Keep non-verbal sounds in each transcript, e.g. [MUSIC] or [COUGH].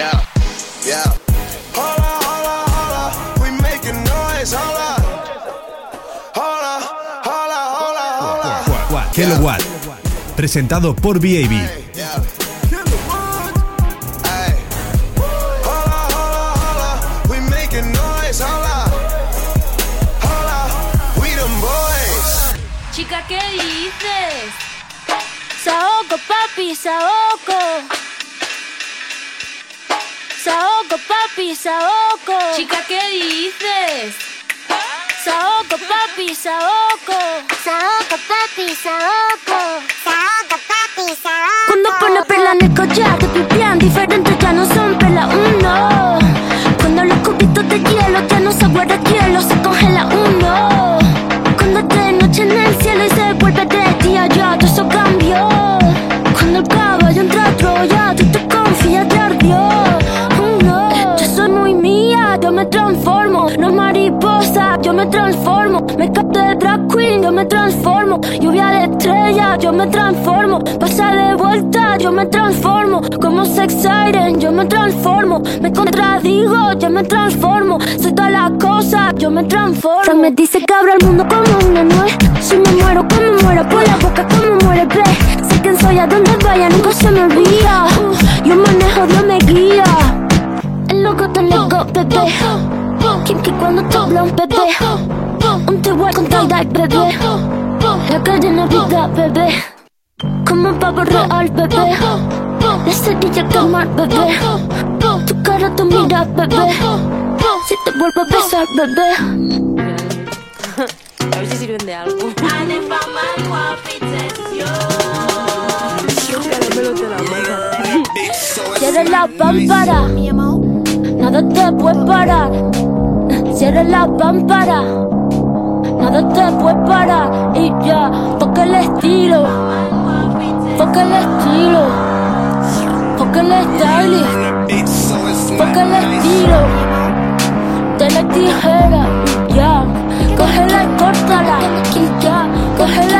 Yeah, yeah. Hola, hola, hola. We making noise. Hola. Hola, hola, hola, hola. Presentado por BAB. Yeah. Ay. Hola, hola, hola. We making noise. Hola. Hola. We them boys. Chica, ¿qué dices? Saoco, papi, saoco. Saoco, papi, saoco. Chica, ¿qué dices? Saoco, papi, saoco. Saoco, papi, saoco. Saoco, papi, saoco. Cuando pone perla en el collar, te pipián diferentes ya no son perla uno. Cuando los cubitos de hielo yo me transformo. Me capto de drag queen, yo me transformo. Lluvia de estrella, yo me transformo. Pasa de vuelta, yo me transformo. Como sex siren, yo me transformo. Me contradigo, yo me transformo. Soy todas las cosas, yo me transformo. Me dice que abro el mundo como una nuez. Si me muero, como muero por la boca, como muere, ve. Sé quién soy, a donde vaya, nunca se me olvida. Yo manejo, Dios me guía. El loco te loco, bebé. Kinky cuando te habla un bebé. Un te voy con tal bebé. La calle no vida, bebé. Como un pavo real, bebé. La cerilla quemar, bebé. Tu cara, tu mira, bebé. Si te vuelvo a besar, bebé. [LAUGHS] A ver si sirven de algo. Si eres la pámpara, nada te puede parar. Si eres la pámpara, nada te puede parar. Y ya, toca el estilo, toca el estilo, toca el stylist, toca el estilo. De la tijera, y ya, cógela y córtala. Y ya, cógela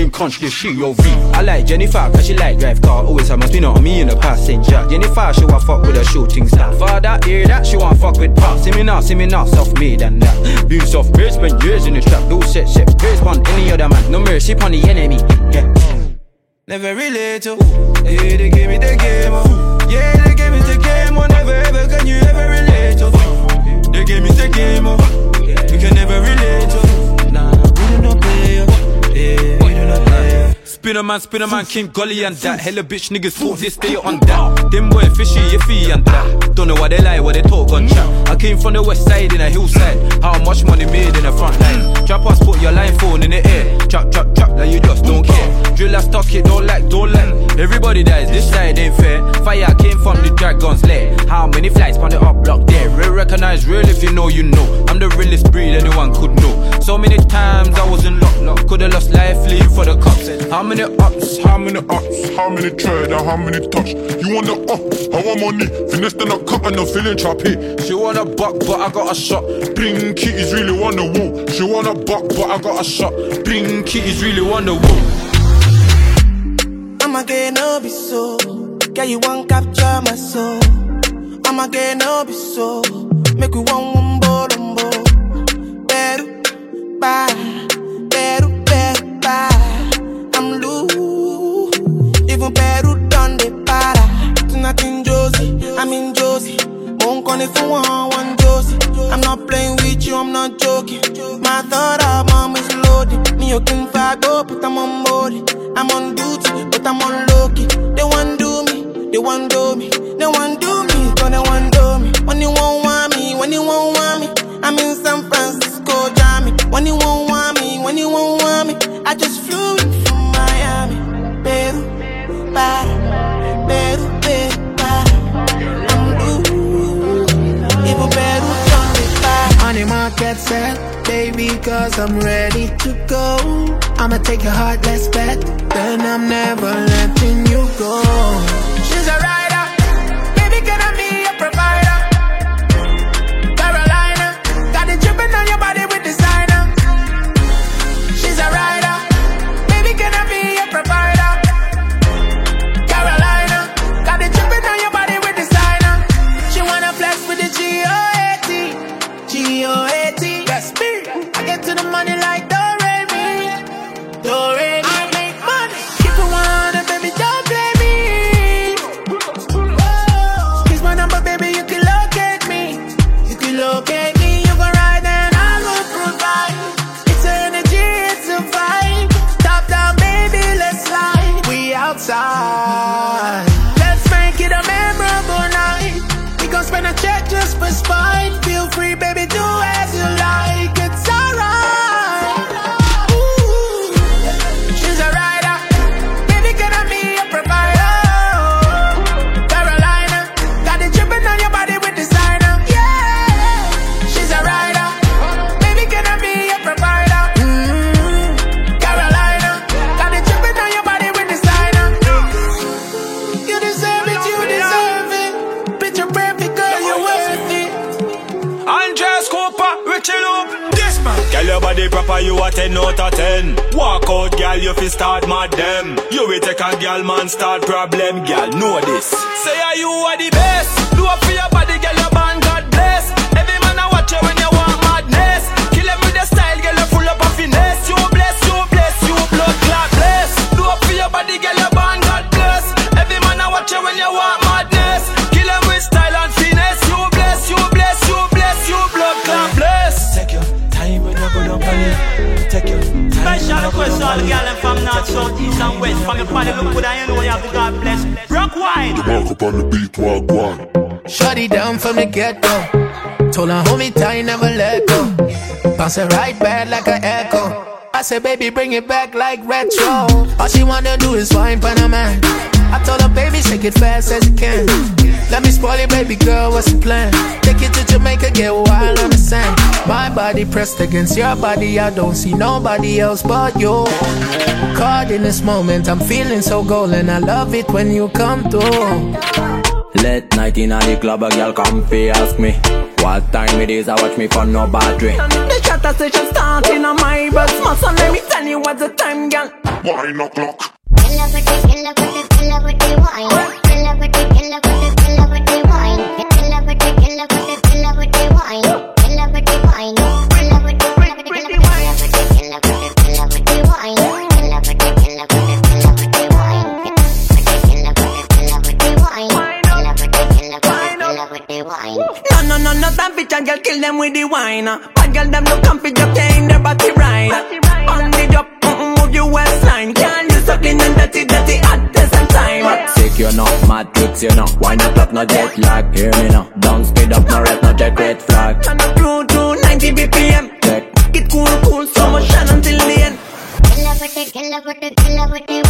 shame conch, this shit, yo, V. I like Jennifer, cause she like drive car. Always have my spin on me in the passenger. Jennifer, she want fuck with a shooting star. Father, hear that? She want fuck with pop. See me now, see me now, soft made and that. Been soft made, spent years in the trap. Do set, set, praise on any other man. No mercy upon the enemy. Yeah. Never relate to. Yeah, they gave me the game. Oh. Yeah, they gave me the game. Oh, never ever can you ever relate to. They gave me the game. Oh. We can never relate Spinner man, spinner man, King Gully and that. Hella bitch niggas thought this day on that. Them boy fishy, iffy and that. Don't know why they lie, what they talk on chat. I came from the west side in a hillside. How much money made in the front line? Trap us, put your line phone in the air. Trap, trap, trap, like you just don't care. Drill I stock it, don't like, don't like. Everybody dies, this side ain't fair. Fire came from the dragon's lair. How many flights on the up block there? Real recognize real if you know, you know. I'm the realest breed anyone could know. So many times I was in lock, lock. Could've lost life leave for the cops. How many ups? How many ups? How many tread and how many touch? You want the up? Uh, I want money. Finesse then I cut and I'm feeling choppy. She want a buck, but I got a shot. Bring kitties really want the woo. She want a buck, but I got a shot. Bring kitties really want the woo. I'ma no be so. Girl, you want capture my soul. I'ma no be so. Make we one For one, Josie. I'm not playing with you, I'm not joking. My thought of mom is loaded. Me, you can go, oh, but I'm on them. You will take a girl, man, start problem, girl, know this. Say are you are the north, south, east and west. From your body look good and you know you have to God bless. Rock wide. The mark up on the beat, walk one. Shut it down from the get go. Told her hold me tight, never let go. Bounce it right back like an echo. I said, baby, bring it back like retro. All she wanna do is wine for man. I told her, baby, shake it fast as you can. Let me spoil it, baby girl, what's the plan? Take it to Jamaica, get wild on the sand. My body pressed against your body, I don't see nobody else but you. Caught in this moment, I'm feeling so golden. I love it when you come through. Late night in the club, a girl come fi ask me What time it is, I watch me for no battery The chatter session starting on my bus. Must let me tell you what's the time, girl. Wine o'clock. No, no, no, no time for chat, girl, kill them with the wine. Bad girl, them look comfy, just can't their body right. On the job your waistline. Can't use so clean and dirty, dirty at the same time. Sick you know, mad tricks you know Why not up, no jet lag? Hear me now, don't speed up, no rep, no check red flag. True, true, 90 BPM. Check. Get cool, cool, slow motion until the end. Killer with it, killer with it, killer with the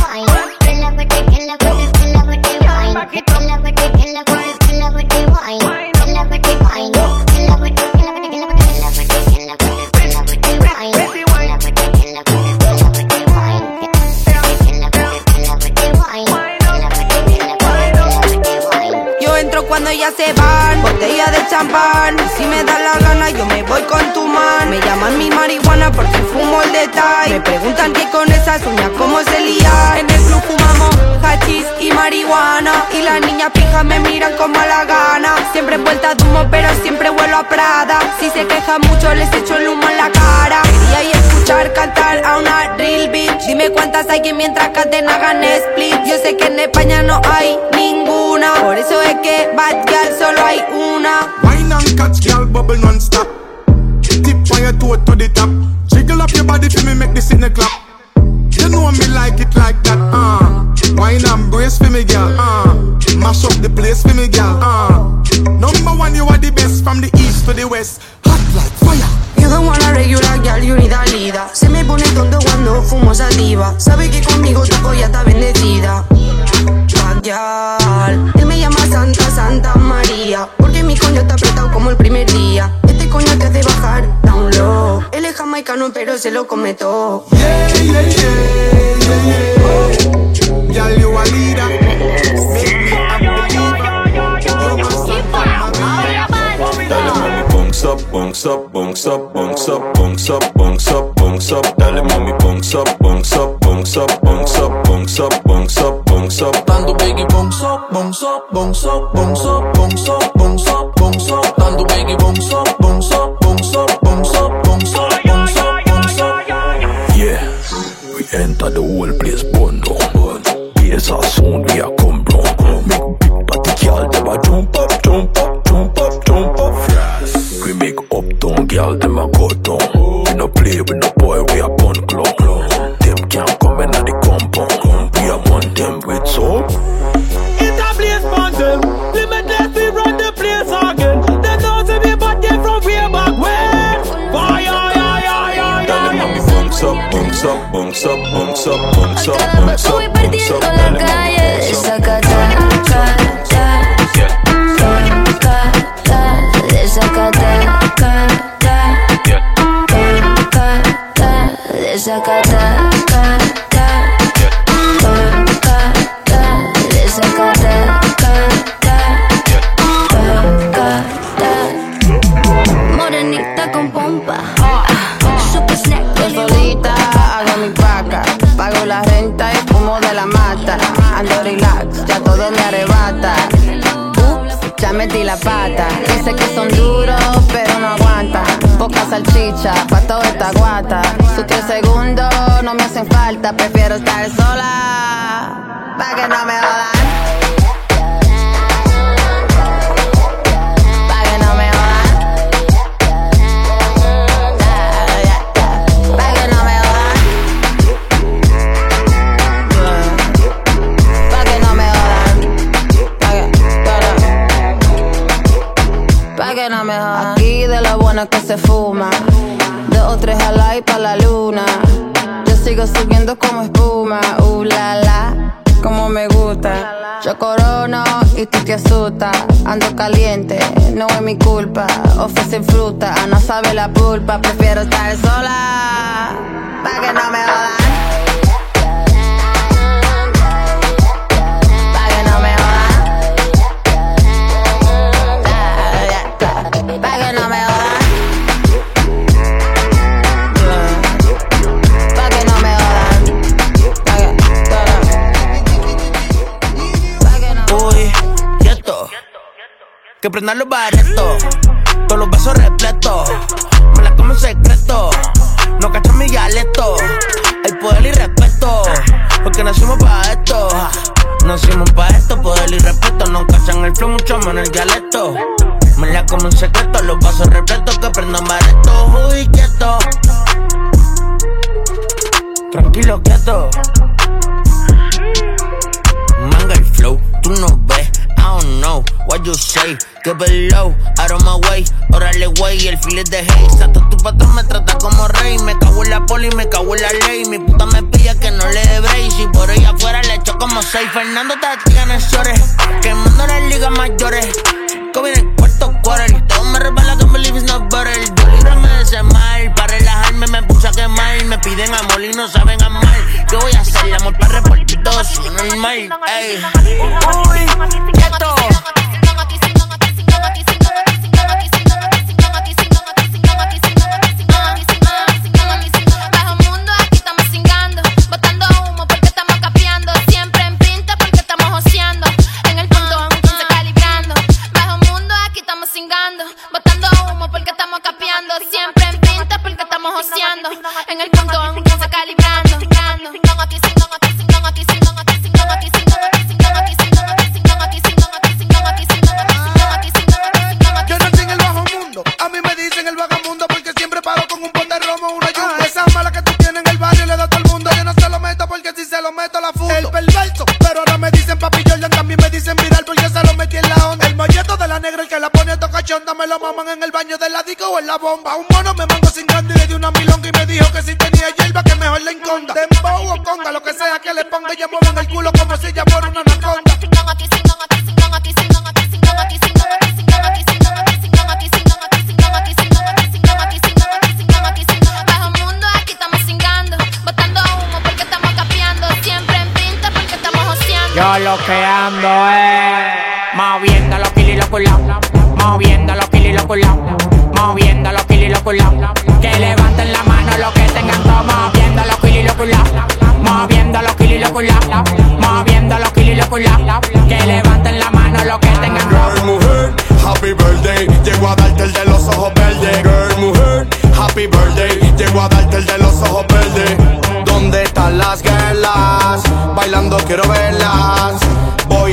se van, botella de champán. Si me da la gana, yo voy con tu man. Me llaman mi marihuana porque fumo el detalle. Me preguntan que con esas uñas cómo se lía. En el club fumamos hachís y marihuana. Y las niñas pijas me miran con mala gana. Siempre vuelta de humo, pero siempre vuelo a Prada. Si se quejan mucho, les echo el humo en la cara. Quería a escuchar cantar a una real bitch. Dime cuántas hay que mientras canten hagan split. Yo sé que en España no hay ninguna. Por eso es que bad girl solo hay una. Wine and catch, girl, bubble non-stop. Your toe to the top. Jiggle up your body for me, make this in the clap. You know me like it like that, uh. Wine and brace for me, girl, uh. Mash up the place for me, girl, uh. Number one, you are the best from the east to the west. Hot like fire. You don't wanna regular girl, you need a leader. Se me pone tonto cuando fumo sativa. Sabe que conmigo tu polla está bendecida. Bad. Él me llama Santa, Santa María. Porque mi coño está apretado como el primer día. Coño te hace bajar down low. Él es jamaicano, pero se lo come todo. Yeah, yeah, yeah, yeah, yeah. Girl, you a up, bunks up, bunks up, bunks up, bunks up, bunks up, bunks up. Dale mami, bunks up, bunks up, bunks up, bunks up, bunks up, bunks up, bunks up. Dando biggie bounce up, bounce up, bounce up, bounce up, bounce up, bounce up, bounce up. Dando biggie bounce up, bounce up, bounce up, bounce up, bounce up, bounce up, bounce up. Yeah, we enter the whole place burn down. Bass a sound, we a come uptown girl, them a go down. We no play with no boy, we a bun club. Them can't come in at the compound. We a want them with soap. It a place for them. Limitless, we run the place again. They know say we bad them from way back when. Fire, yeah, yeah, yeah, Dale yeah, mami, bunks up, bunks up, bunks up, bunks up, bunks up, bunks up, bunks up. Dale mami, bunks la pata. Dice que son duros, pero no aguantan. Poca salchicha, pa' toda esta guata. Sus tres segundos no me hacen falta. Prefiero estar sola. Pa' que no me jodan. Que se fuma. Dos o tres al aire pa' la luna. Yo sigo subiendo como espuma. Uh, la, la. Como me gusta. Yo corono y tú te asustas. Ando caliente, no es mi culpa. Ofrecen fruta, no sabe la pulpa. Prefiero estar sola. Pa' que no me jodan. que prendan los baretos. Todos los vasos repletos. Me la como en secreto. No cachan mi dialecto. El poder y respeto. Porque nacimos para esto. Nacimos para esto. Poder y respeto. No cachan el flow, mucho menos el dialecto. Me la como en secreto. Los vasos repletos que prendan baretos. Uy, quieto. Tranquilo, quieto. Manga el flow. Tú no ves. I don't know what you say. Keep it low, out of my way. Órale, güey, el feel es de hate. Hasta tu patrón me trata como rey. Me cago en la poli, me cago en la ley. Mi puta me pilla que no le dé break. Si por ella afuera le echo como seis. Fernando te en el shores. Quemando las ligas mayores. Covid en cuarto quarter. Todo me resbala que believe is not butter. Yo líbrame de ese mal. Para relajarme me puse a quemar. Me piden amor y no saben amar. Yo voy a hacer el amor para repartir todo su normal. Ey. Uy, quieto. Bajo maman en el baño del disco o en la bomba. Un mono me mando sin grande y le di una milonga y me dijo que si tenía hierba que mejor la enconda. Dembow o conga, lo que sea que le ponga. Ya mueven el culo como si ya fuera una anaconda. Yo lo que ando es moviendo los kilos y los culos, moviendo moviendo los kilos y los. Que levanten la mano los que tengan todo, moviendo los kilos y los moviendo los kilos y los moviendo los kilos y los. Que levanten la mano los que tengan todo. Girl, mujer, happy birthday. Llego a darte el de los ojos verdes. Girl, mujer, happy birthday. Llego a darte el de los ojos verdes. ¿Dónde están las girlas? Bailando quiero verlas.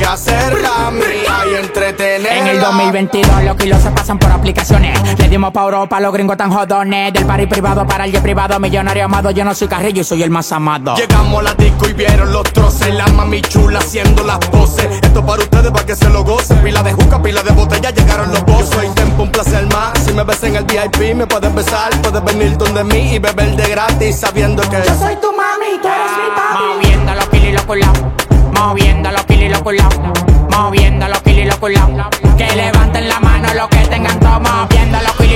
Mía y entretenerla. En el 2022 los kilos se pasan por aplicaciones. Le dimos pa' Europa, los gringos tan jodones. Del party privado para el jet privado, millonario amado. Yo no soy carrillo y soy el más amado. Llegamos a la disco y vieron los troces. La mami chula haciendo las poses. Esto para ustedes para que se lo gocen. Pila de juca, pila de botella, llegaron los bozos. Yo soy tempo, un placer más. Si me ves en el VIP, me puedes besar. Puedes venir donde mí y beber de gratis sabiendo que Yo soy tu mami, tú eres mi papi. Moviendo los kilos y los culos, moviendo los kilos y los culos, moviendo los kilos y los culos. Que levanten la mano los que tengan todo, moviendo los kilos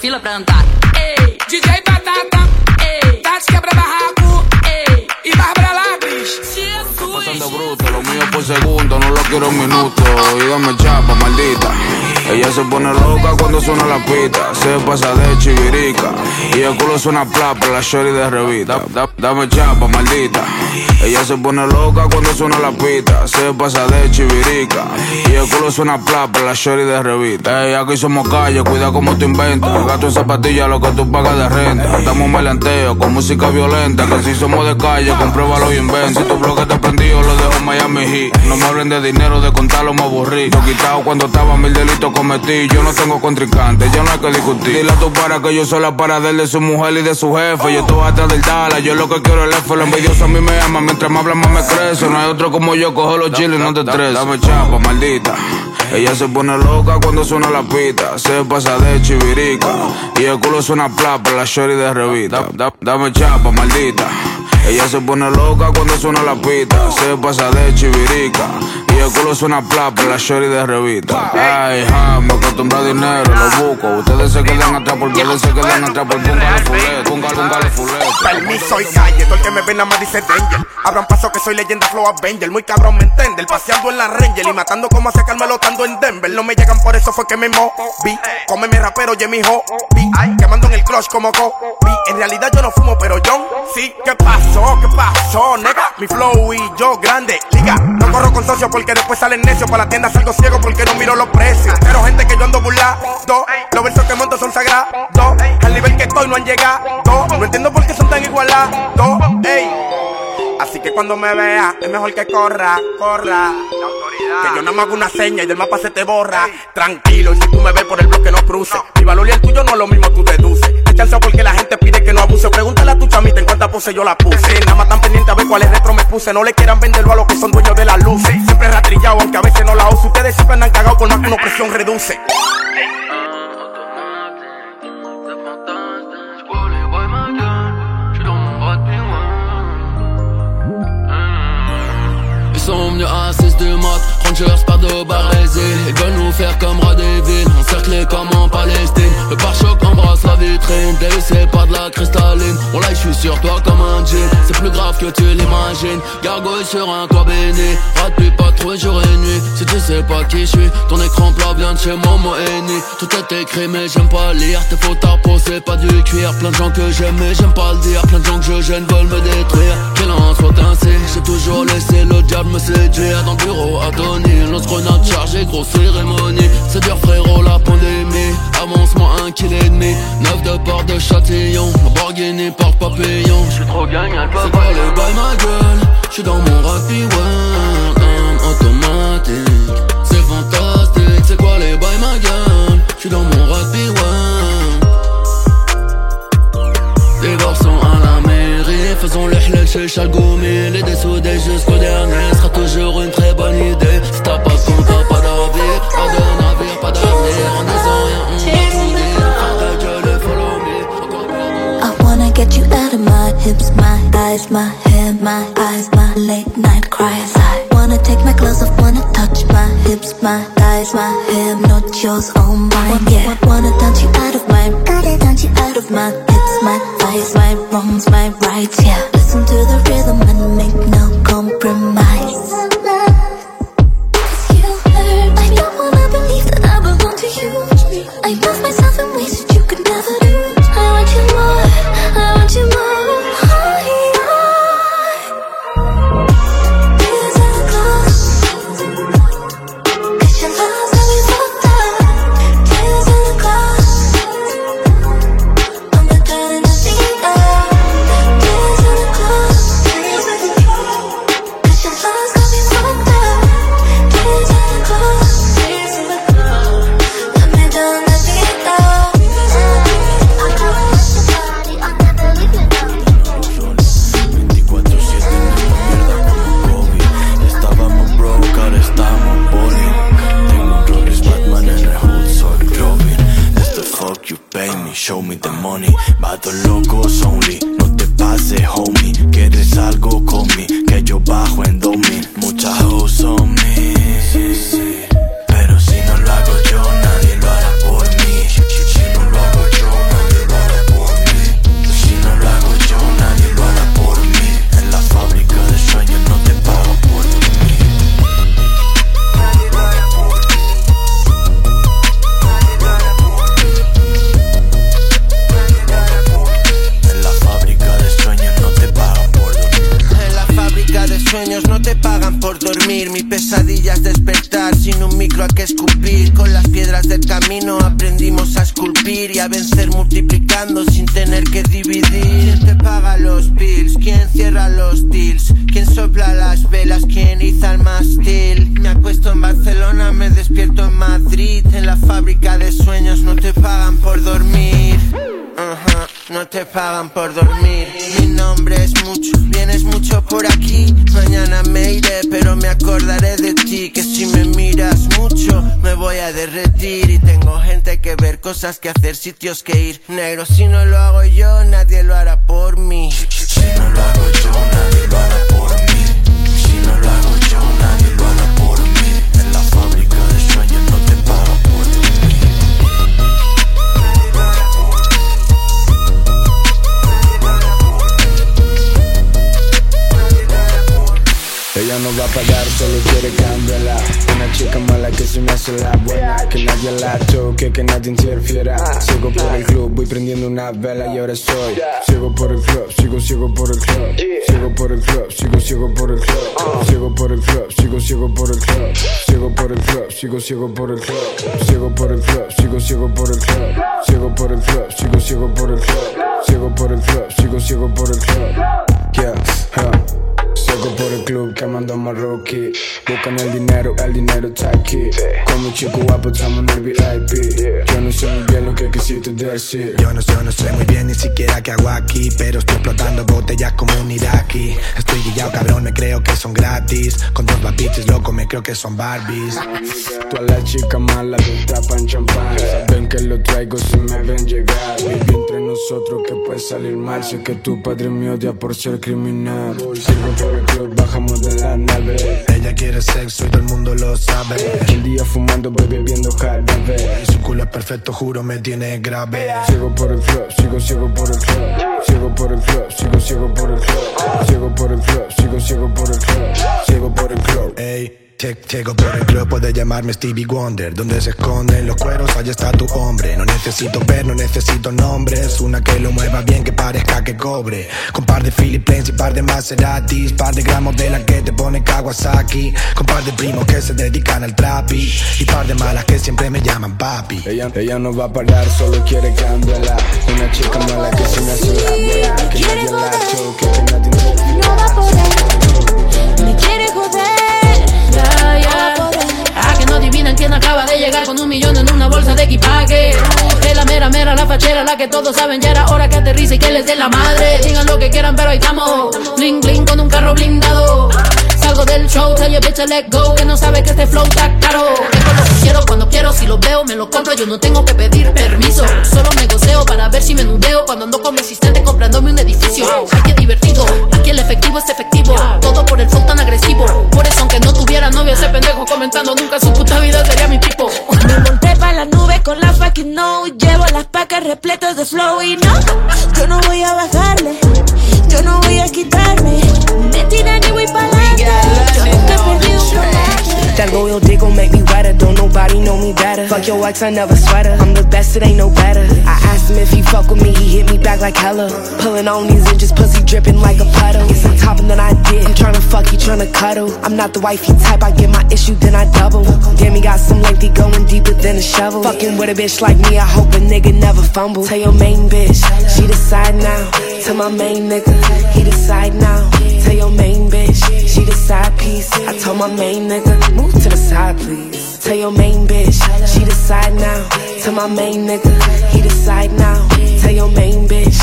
fila pra andar. Suena la pita. Se pasa de chivirica. Y el culo suena plapa, la shorty de revista. Da- dame chapa, maldita. Ella se pone loca cuando suena la pita. Se pasa de chivirica. Y el culo suena plapa, la shorty de revista. Ey, aquí somos calle, cuida como tú inventas. Gasto en zapatillas lo que tú pagas de renta. Estamos melanteo con música violenta. Que si somos de calle, compruébalo y inventa. Si tu blog está prendido, lo dejo en Miami Heat. No me hablen de dinero, de contarlo me aburrí. Lo quitado cuando estaba mil delitos cometí. Yo no tengo contrincante, ya no hay que discutir. Dile a tu para que yo soy la para de él, de su mujer y de su jefe. Yo estoy atrás del Dala, yo lo que quiero es el F. Lo envidioso a mí me ama, mientras más habla más me crece. No hay otro como yo, cojo los chiles, no te estreses. Dame chapa, maldita. Ella se pone loca cuando suena la pita. Se pasa de chivirica. Y el culo suena plapa, la shorty de revista. Da- dame chapa, maldita. Ella se pone loca cuando suena la pita. Se pasa de chivirica. Y el culo suena plapa, la shorty de revista. Ay, ja, me acostumbro a dinero, lo busco. Ustedes se quedan atrás porque ustedes se quedan atrás por póngale fulete. Póngale, póngale fulete. Permiso y calle, todo el que me ve nada más dice danger. Abran paso que soy leyenda Flow Avenger. Muy cabrón, me entiende. El paseando en la Ranger y matando como hace Carmelo estando en Denver. No me llegan por eso fue que me moví. Come mi rapero, y mi hobby. Quemando en el clutch como Kobe. En realidad yo no fumo, pero yo sí. ¿Qué pasó? ¿Qué pasó, nega? Mi flow y yo grande. Liga, no corro con socios porque después salen necios. Para la tienda salgo ciego porque no miro los precios. Pero gente que yo ando burlado. Los versos que monto son sagrados. Al nivel que estoy no han llegado. No entiendo por qué son tan igualados. Ey. Así que cuando me vea, es mejor que corra, corra. Que yo nada más hago una seña y del mapa se te borra. Tranquilo, y si tú me ves por el bloque no cruce. Mi valor y el tuyo no es lo mismo, tú deduces. Echanse porque la gente pide que no abuse. Yo la puse. Nada más tan pendiente a ver cuáles retro me puse. No le quieran venderlo a los que son dueños de la luz. Siempre ratrillado, aunque a veces no la uso. Ustedes siempre andan cagados por más que una presión reduce. Ils sont venus à 6 du mat, Rangers pas de barésie Ils veulent nous faire comme villes, encerclés comme en Palestine. Le pare-choc embrasse la vitrine, Davis c'est pas de la cristalline. On là je suis sur toi comme un jean, c'est plus grave que tu l'imagines. Gargouille sur un toit béni, rate pas trop jour et nuit. Si tu sais pas qui je suis, ton écran plat vient de chez Momo Eni Tout est écrit mais j'aime pas lire, tes fautes à peau. C'est pas du cuir. Plein de gens que j'aime mais j'aime pas le dire, plein de gens que je gêne veulent me détruire. Qu'il en soit ainsi, j'ai toujours laissé le diable me séduire. Dans le bureau à Tony, lance grenade chargée, grosse cérémonie. C'est dur frérot la pandémie, avance-moi un kill et demi. Neuf de port de Châtillon, Lamborghini porte papillon J'suis trop gang, peut pas les bails ma gueule. J'suis dans mon rugby world, un automatique. C'est fantastique, c'est quoi les bails ma gueule? J'suis dans mon rugby world des garçons à la mairie, faisons le halal chez Chalgoumi Les dessoudés jusqu'au dernier sera toujours une get you out of my hips, my eyes, my hair, my eyes, my late night cries. I wanna take my clothes off, wanna touch my hips, my eyes, my hair, not yours, all mine. Yeah, wanna dance you out of my, gotta dance you out of my hips, my thighs, my wrongs, my rights. Yeah, listen to the rhythm and make no compromise. I love myself in ways te pagan por dormir. Mi nombre es mucho, vienes mucho por aquí. Mañana me iré, pero me acordaré de ti. Que si me miras mucho, me voy a derretir. Y tengo gente que ver, cosas que hacer, sitios que ir. Negro, si no lo hago yo, nadie lo hará por mí. Si no lo hago yo, nadie lo hará por mí. Toque, que nadie interfiera Sigo por el club, voy prendiendo una vela y ahora soy Sigo por el club, sigo, sigo por el club Sigo por el club, sigo, sigo por el club Sigo por el club, sigo, sigo por el club Sigo por el club, sigo, sigo por el club Sigo por el club, sigo, sigo por el club Sigo por el club, sigo, sigo por el club Sigo por el club, sigo, sigo por el club Yeah. Sigo por el club quemando marroquí Buscan el dinero, el dinero está aquí. Con mi chico guapo estamos en el VIP Yo no sé muy bien lo que quisiste decir. Yo no, yo no sé muy bien ni siquiera qué hago aquí Pero estoy explotando botellas como un iraquí Estoy guillado cabrón, me creo que son gratis. Con dos bitches loco, me creo que son Barbies. Todas las chicas malas me tapan champán. Saben que lo traigo si me ven llegar. Baby entre nosotros que puede salir mal. Sé que tu padre me odia por ser criminal. Sigo bajamos de la nave. Ella quiere sexo y todo el mundo lo sabe. Un día fumando, bebé viendo jarabe. Su culo es perfecto, juro me tiene grave. Sigo por el club, sigo, sigo por el club Sigo por el club, sigo, sigo por el club Sigo por el club, sigo, sigo por el club Sigo por el club Ey Llego por el club, puedes llamarme Stevie Wonder. Donde se esconden los cueros, allá está tu hombre. No necesito ver, no necesito nombres. Una que lo mueva bien, que parezca que cobre. Con par de Philip y par de Maseratis. Par de gramos de la que te pone Kawasaki. Con par de primos que se dedican al trapi. Y par de malas que siempre me llaman papi. Ella, ella no va a parar, solo quiere cambiarla Una chica mala que se me hace la buena Que nadie la toque, que nadie No va a poder, me quiere joder. Adivinan quién acaba de llegar con un millón en una bolsa de equipaje. Es la mera, mera, la fachera, la que todos saben. Ya era hora que aterrice y que les dé la madre. Digan lo que quieran, pero ahí estamos. Bling, bling con un carro blindado. Salgo del show, tell your bitch to let go. Que no sabe que este flow está caro. Dejo lo que quiero cuando quiero. Si lo veo, me lo compro. Yo no tengo que pedir permiso. Solo negoceo para ver si me nudeo. Cuando ando con mi asistente comprándome un edificio. Ay, qué divertido. Aquí el efectivo es efectivo. Todo por el flow tan agresivo. Por eso, aunque no tuviera novio, ese pendejo comentando nunca su puta vida sería mi tipo. Me monté pa' la nube con la fucking no Llevo las pacas repletas de flow y no Yo no voy a bajarle Yo no voy a quitarme Me tiran y voy pa'lante Yo That loyal dick gon' make me wetter. Don't nobody know me better. Fuck your ex, I never sweat her. I'm the best, it ain't no better. I asked him if he fuck with me, he hit me back like hella. Pulling on these inches, pussy dripping like a puddle. Guess I'm topping than I did. I'm tryna fuck, he tryna cuddle. I'm not the wifey type, I get my issue, then I double. Damn, he got some lengthy going deeper than a shovel. Fucking with a bitch like me, I hope a nigga never fumble. Tell your main bitch, she decide now. Tell my main nigga, he decide now. Tell your main bitch, she the side piece. I told my main nigga, move to the side, please. Tell your main bitch, she decide now. Tell my main nigga, he decide now. Tell your main bitch, the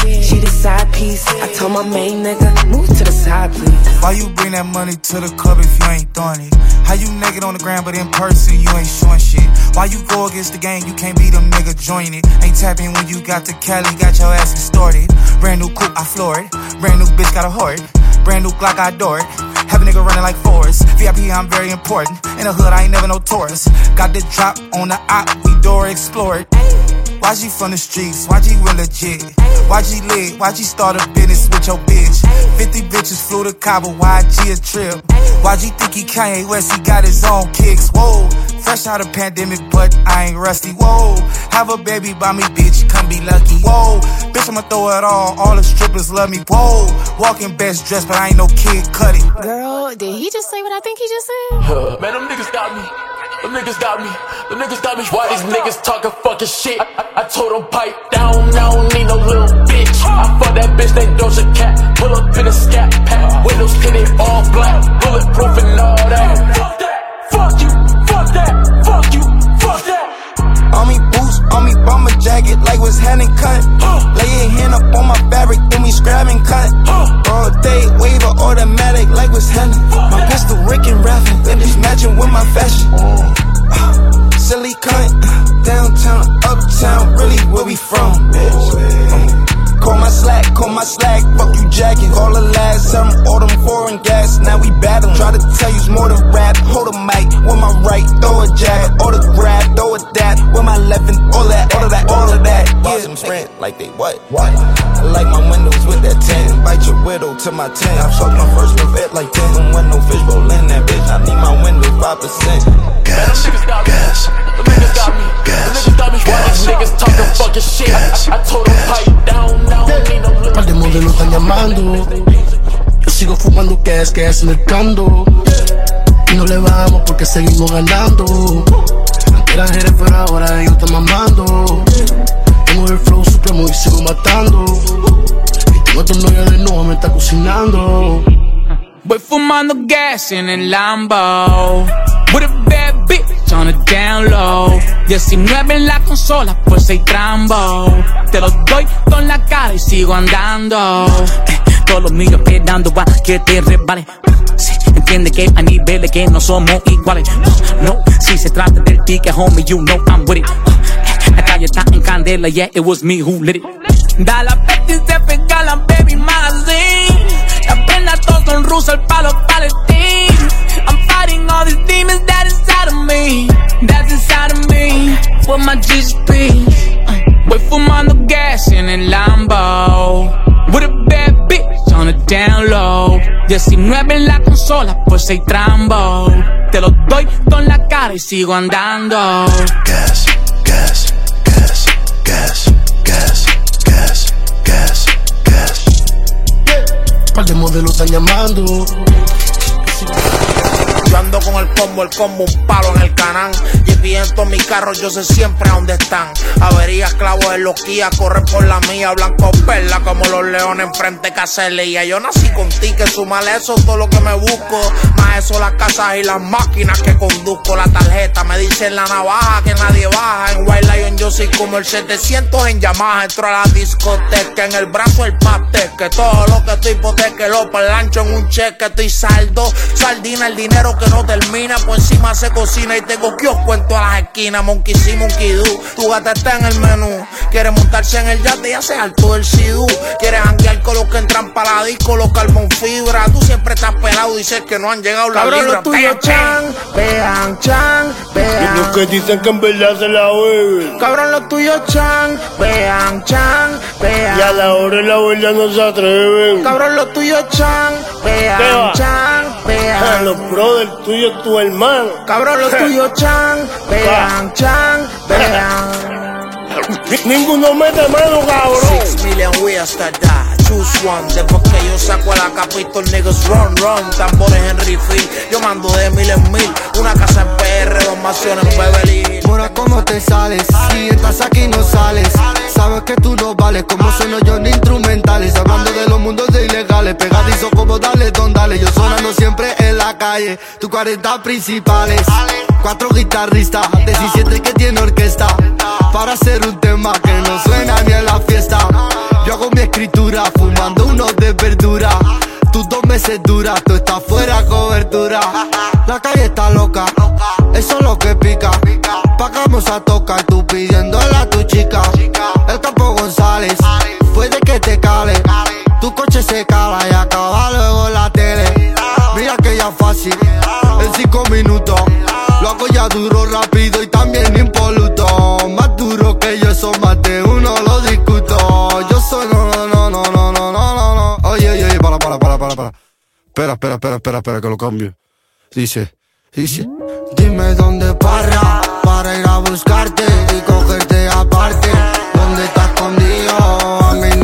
side piece. I told my main nigga, move to the side, please. Why you bring that money to the club if you ain't throwing it? How you naked on the ground but in person you ain't showing shit? Why you go against the game, you can't be them nigga join it? Ain't tapping when you got the Cali, got your ass distorted. Brand new coupe, I floor it. Brand new bitch, got a heart. Brand new Glock, I adore it. Have a nigga running like Forrest. VIP, I'm very important. In the hood, I ain't never no tourist. Got the drop on the op, we door explore it. Why she from the streets? Why she real legit? Why she lit? Why she start a business with your bitch? 50 bitches flew to Cabo, why G a trip? Why you think he Kanye West? He got his own kicks. Whoa, fresh out of pandemic, but I ain't rusty. Whoa, have a baby by me, bitch, come be lucky. Whoa, bitch, I'ma throw it all. All the strippers love me. Whoa, walking best dressed, but I ain't no kid cutting. Girl, did he just say what I think he just said? Man, them niggas got me Them niggas got me, them niggas got me. Why these niggas talking fucking shit? I, I, I told them pipe down, I don't need no little bitch. I fuck that bitch named Doja Cat. Pull up in a scat pack. Windows tinted all black. Bulletproof and all that. Boots, on me bomber jacket, like was hand and cut. Lay your hand up on my fabric, then we scrap and cut. All day, wave automatic, like was Henny. My pistol Rick and rapping, then it's matching with my fashion. Oh. Silly cunt, downtown, uptown, really where we from, bitch. Call my slack, my slack, fuck you jacking. Call the last, all them foreign gas, now we battling. Try to tell you it's more than rap, hold a mic, with my right, throw a jab, or the grab, throw a dab, with my left and all that, all of that, all of that. Them sprint like they what? What? I like my windows with that 10, Bite your widow to my tent. I fucked my first Corvette like 10, don't want no fish roll in that bitch, I need my window 5%. Gas, gas, got me, them niggas got me. Why these niggas talking fucking shit? I, I told them pipe down, I don't need no little Par de modelos están llamando. Yo sigo fumando gas, gas en el cando. Y no le bajamos porque seguimos ganando. Antes era jefe, pero ahora ellos están mamando. El flow supremo y sigo matando. Y tengo a tu novia de nuevo, me está cocinando. Voy fumando gas en el Lambo. With a bad bitch on the down low. 19 en la consola, pues soy trambo. Te lo doy con la cara y sigo andando. Eh, todo lo mío esperando va que te resbale. Sí, entiende que hay niveles que no somos iguales. No, si se trata del ticket, homie, you know I'm with it. Está en candela, yeah, it was me who lit it. Da la peste y se pega la baby magazine. La pena todos son rusos, el palo paletín. I'm fighting all these demons that inside of me. That's inside of me. With my GSP. Voy fumando gas en el Lambo. With a bad bitch on the down low. 19 en la consola, pues soy trambo. Te lo doy con la cara y sigo andando. Gas, gas, gas, gas, gas, gas, gas, gas. Par de modelos están llamando. Yo ando con el combo, el combo, un palo en el canal. Y en todos mis carros, yo sé siempre a dónde están. Averías, clavos en los Kia, corren por la mía, blanco perla como los leones enfrente Caselía. Yo nací con ticket, sumale eso todo lo que me busco. Más eso las casas y las máquinas que conduzco. La tarjeta me dice en la navaja que nadie baja. En White Lion yo soy como el 700 en Yamaha. Entro a la discoteca, en el brazo el pastel. Que todo lo que estoy hipoteca, lo lancho en un cheque. Estoy saldo, sardina, el dinero que no termina. Por encima se cocina y tengo kiosco en todas las esquinas. Monkey sí, monkey do. Tu gata está en el menú. Quiere montarse en el yate y hace alto el sidú. Quiere janguear con los que entran para la disco, los carbón fibra. Tú siempre estás pelado, dices que no han llegado las Cabrón, lo tuyo, chan, vean, chan, vean. Los que dicen que en verdad se la beben. Cabrón, lo tuyo, chan, vean, chan, vean. Y a la hora de la verdad no se atreven. Cabrón, lo tuyo, chan, vean, chan, vean. [LAUGHS] los brothers tuyos, tu hermano. Cabrón, lo tuyo, [LAUGHS] chan, vean, chan, vean. Ninguno mete mano, cabrón. Six million we hasta die. Choose one. Después que yo saco a la capitol, niggas run, run. Tambores en refill. Yo mando de mil en mil. Una casa en PR, dos mansiones en Beverly. Mora, ¿cómo te sales? Si estás aquí no sales. Sabes que tú no vales, como sueno yo en instrumentales. Hablando de los mundos de ilegales, pegadizo como dale, don dale. Yo sonando siempre en la calle, tu 40 principales. Cuatro guitarristas, 17 que tiene orquesta. Para hacer un tema que no suena ni en la fiesta. Yo hago mi escritura, fumando unos de verdura. Tus dos meses duras, tú estás fuera cobertura. La calle está loca, eso es lo que pica. Pagamos a tocar, tú pidiéndole a tu chica. El campo González, puede que te cale. Tu coche se cala y acaba luego la tele. Mira que ya fácil, en cinco minutos. Lo hago ya duro, rápido para, para. Espera, espera, espera, espera, espera, que lo cambio. Dice, dice. Dime dónde para, para ir a buscarte y cogerte aparte. ¿Dónde estás escondido? A mí no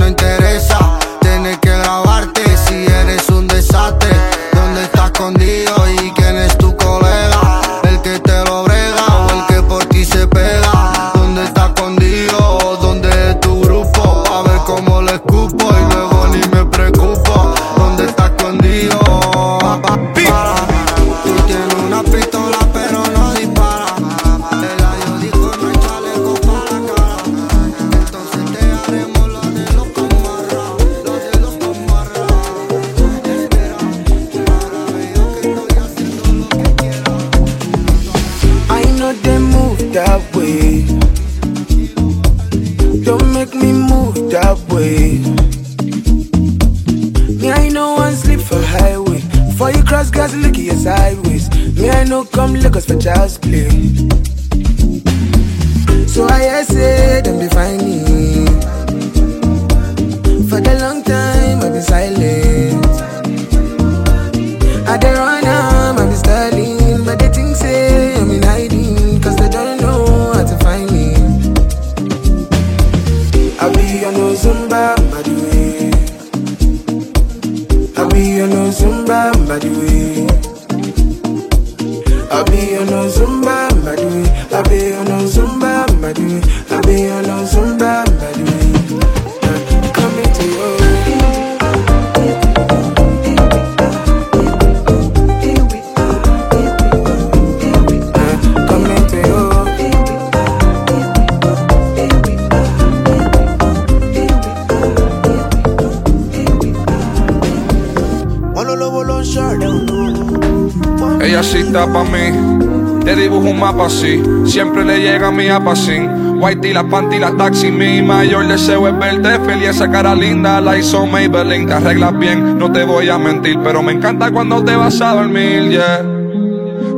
pa' mí. Te dibujo un mapa así. Siempre le llega a mi apacín. Whitey, la panty, la taxi. Mi mayor deseo es verte feliz. Esa cara linda la hizo Maybelline. Te arreglas bien, no te voy a mentir. Pero me encanta cuando te vas a dormir, yeah.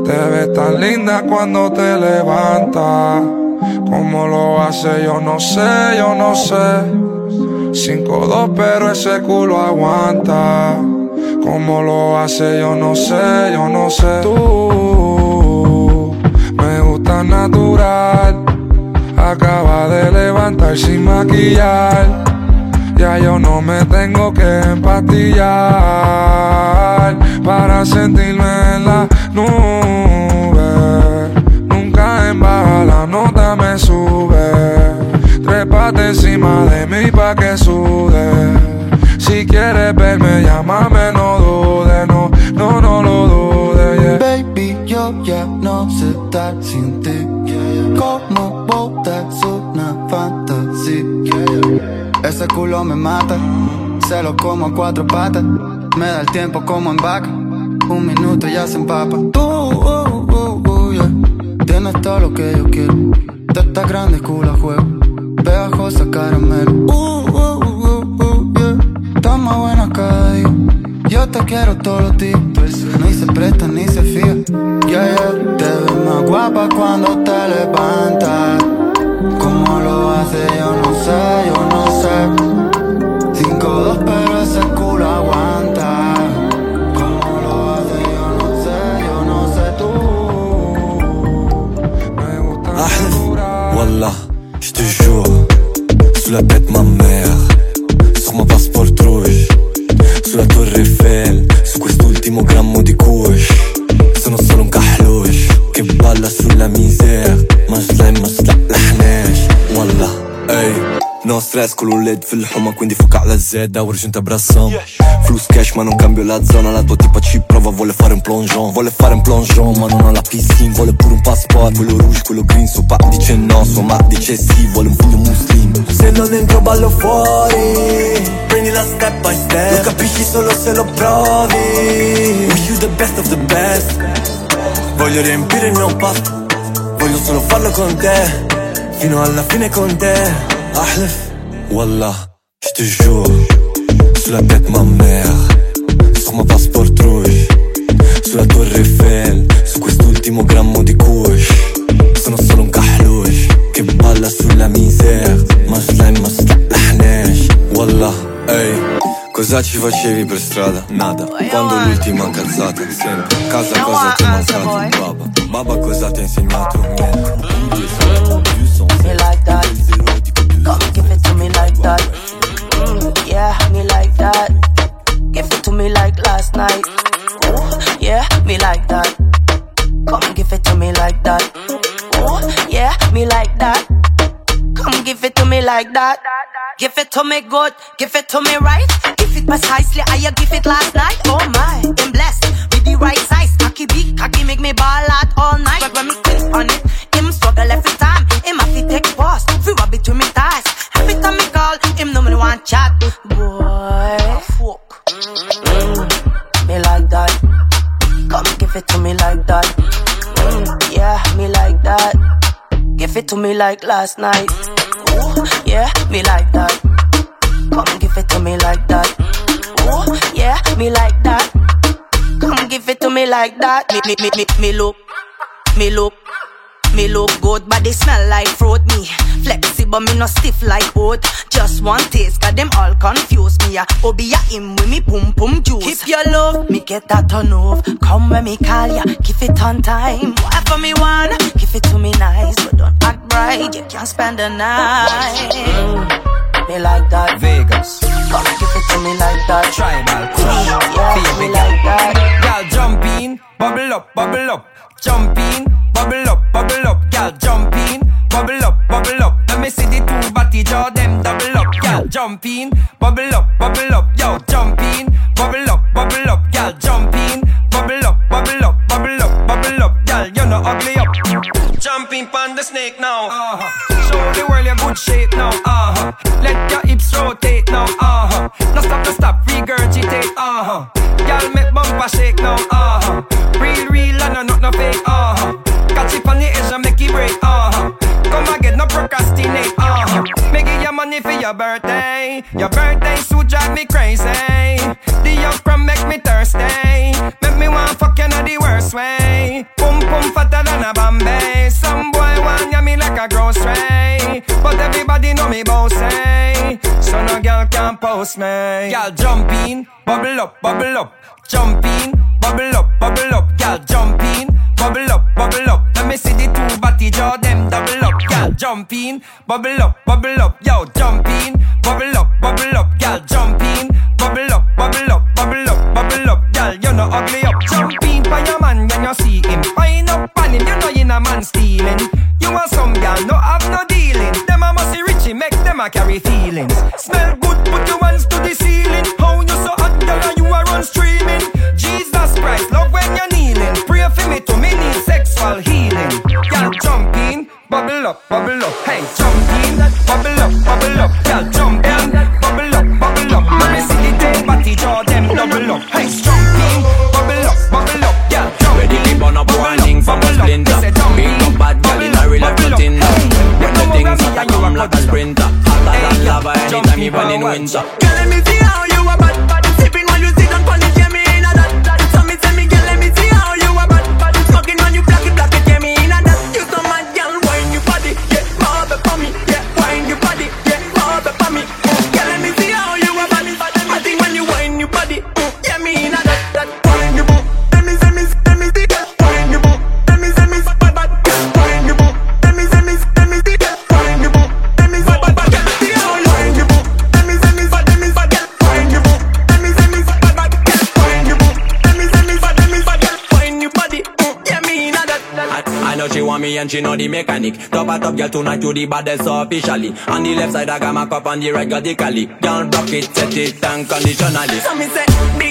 Te ves tan linda cuando te levantas. Cómo lo hace, yo no sé, yo no sé. 5-2, pero ese culo aguanta. Cómo lo hace, yo no sé, yo no sé. Tú me gusta natural. Acaba de levantar sin maquillar. Ya yo no me tengo que empastillar para sentirme en la nube. Nunca en baja la nota me sube. Trépate encima de mí pa' que sude. Si quieres verme, llámame, no dude, no, no, no lo dude, yeah. Baby, yo ya no sé estar sin ti. Como botas una fantasía. Ese culo me mata, se lo como a cuatro patas. Me da el tiempo como en vaca, un minuto ya se empapa. Tú, uh, uh, uh, yeah. tienes todo lo que yo quiero. Teta grande, culo a juego, pegajosa caramelo. Más buena cada día. Yo te quiero todos los días. Ni se presta ni se fía. Yeah, yeah. Te ves más guapa cuando te levantas. ¿Cómo lo hace? Yo no sé, yo no sé. Stress con un LED fil-ħuma quindi fuca alla Z Ora ġinta brassam Flus cash ma non cambio la zona La tua tipa ci prova vuole fare un plongeon. Vuole fare un plongeon ma non ha la piscina Vuole pure un passport Quello rouge, quello green Suo pa dice no, sua ma dice sì Vuole un figlio muslim. Se non dentro ballo fuori Prendila step by step. Lo capisci solo se lo provi. Wish you the best of the best. Voglio riempire il mio pasto Voglio solo farlo con te. Fino alla fine con te. Ahlif, wallah, je te jure Sous la tête ma mère Sur mon passeport rouge Sulla torre Eiffel Su quest'ultimo grammo di kush Sono solo un kahlush Che balla sulla misère Ma slime ma slaḥnax Wallah, ey Cosa ci facevi per strada? Nada Quando l'ultima cazzata? Sempre Casa cosa ti è mancato? Baba Baba cosa ti ha insegnato? Niente to me good, give it to me right. Give it precisely how you give it last night. Oh my, I'm blessed with the right size. Cocky big, cocky make me ball out all night. But when me click on it, him struggle every time. Him have to take pause, feel rub between me thighs. Every time me call, him no me want chat. Boy, fuck. Mm, me like that. Come give it to me like that. Mm, yeah, me like that. Give it to me like last night. Ooh, yeah, me like that. me like that. Come give it to me like that. Me, me, me, me, me look, me look, me look good, but they smell like fruit. Me flexible, me no stiff like oat. Just one taste, cause them all confuse me. Yeah. Obi a him with me pum pum juice. Keep your love, me get that on off. Come when me call ya, give it on time. Whatever me want, give it to me nice, but don't act bright. You can't spend the night me like that. Vegas. Come give it to me like that. Tribal push. Yeah, Feel me like that. Girl, jump in, bubble up, bubble up. Jump in, bubble up, bubble up. Girl, jump in, bubble up, bubble up. Let me see the two body jaw them double up. Girl, jump in, bubble up, bubble up. Yo, jump in, bubble up, bubble up. Girl, jump in, bubble up, bubble up, bubble up, bubble up. Girl, you're not ugly up. Jumping on the snake now. Uh-huh. Show the world your good shape now. Uh-huh. Let your hips rotate now. Uh-huh. Now stop, no stop, regurgitate. Uh-huh. Y'all make bumper shake now. Uh-huh. Real, real, and no, not no fake. Uh-huh. Catch it on the edge and make it break. Uh-huh procrastinate. Uh. Me give you money for your birthday. Your birthday suit drive me crazy. The young crowd make me thirsty. Make me want fuck you in the worst way. Boom boom fatter than a Bombay. Some boy want you me like a grocery, but everybody know me bossy. So no girl can post me. Girl jump in, bubble up, bubble up. Jump in, bubble up, bubble up. Girl jump in, bubble up, bubble up. Let me see the two body jaw them double up jump in, bubble up, bubble up, yo, jump in, bubble up, bubble up, gal, jump in, bubble up, bubble up, bubble up, bubble up, gal, You're not ugly up, jump in, by your man and you see Top hot up, girl, tonight you the baddest officially. On the left side, I got my cup, on the right, got the Cali. Girl, block it, set it, and. So me say,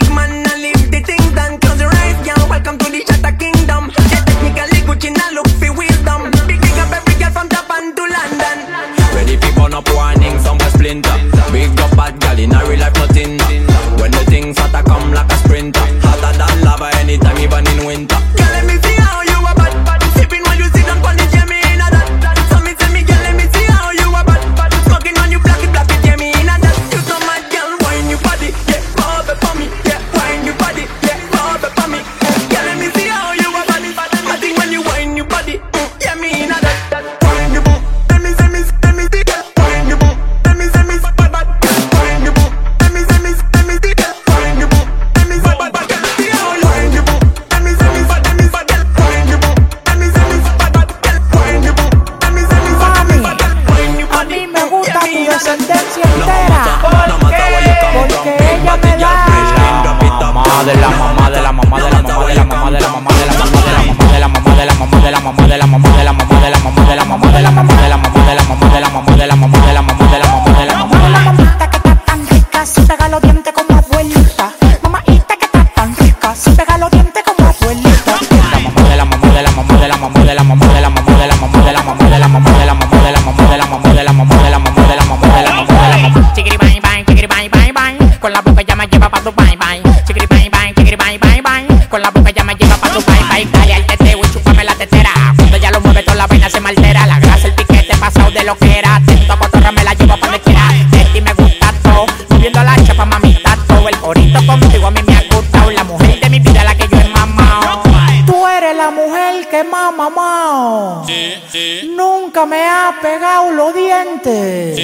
Nunca me ha pegado los dientes.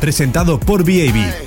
Presentado por BAB.